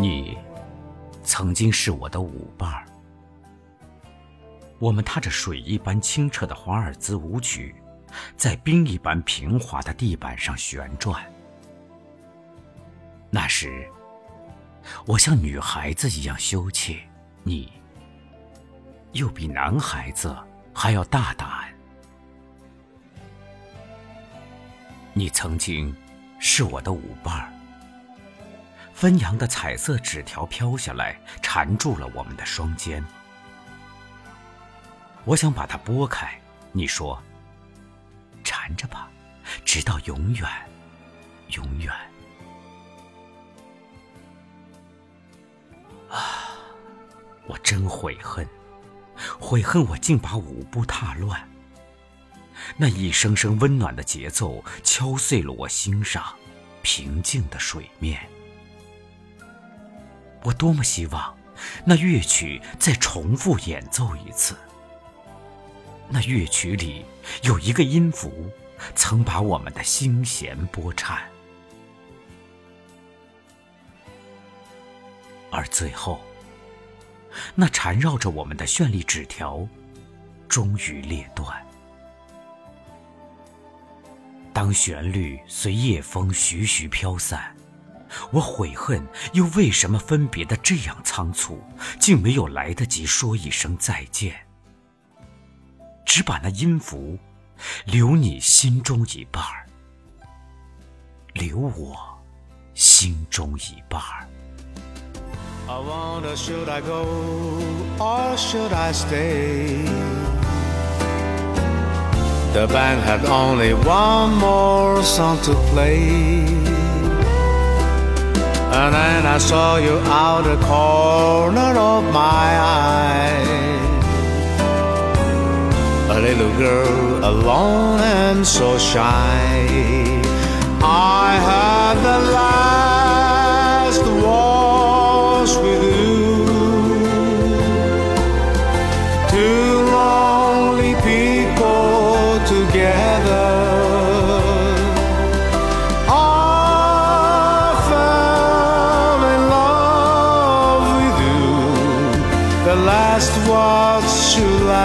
你曾经是我的舞伴儿。我们踏着水一般清澈的华尔兹舞曲，在冰一般平滑的地板上旋转。那时，我像女孩子一样羞怯，你又比男孩子还要大胆。你曾经是我的舞伴儿。纷扬的彩色纸条飘下来，缠住了我们的双肩。我想把它拨开，你说：“缠着吧，直到永远，永远。”啊，我真悔恨，悔恨我竟把舞步踏乱。那一声声温暖的节奏，敲碎了我心上平静的水面。我多么希望，那乐曲再重复演奏一次。那乐曲里有一个音符，曾把我们的心弦拨颤。而最后，那缠绕着我们的绚丽纸条，终于裂断。当旋律随夜风徐徐飘散。我悔恨，又为什么分别的这样仓促，竟没有来得及说一声再见，只把那音符留你心中一半儿，留我心中一半儿。And then I saw you out the corner of my eye. A little girl alone and so shy. I had the last waltz with you. Two lonely people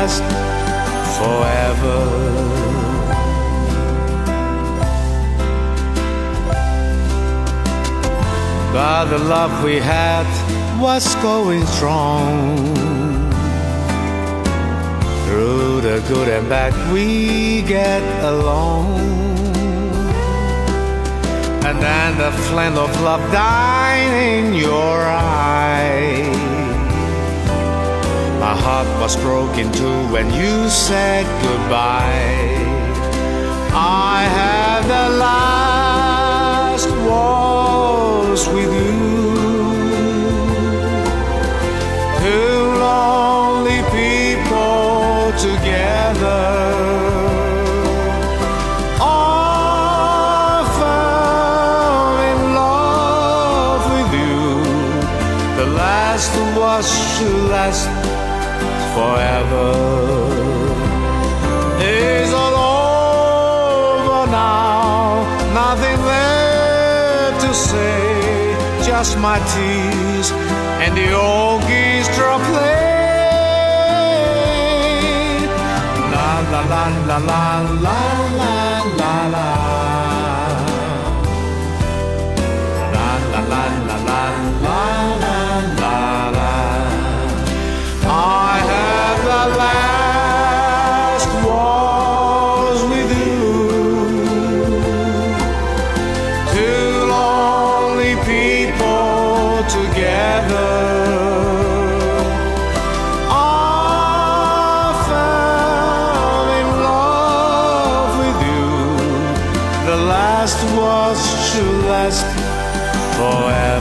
last forever. But the love we had was going strong. Through the good and bad, we get along. And then the flame of love died in your eyes. My heart was broken too when you said goodbye. I had the last waltz with you. Two lonely people together. In love with you. The last to last forever is all over now. Nothing left to say, just my tears and the orchestra play. La la la la la la la la. Last was to last forever.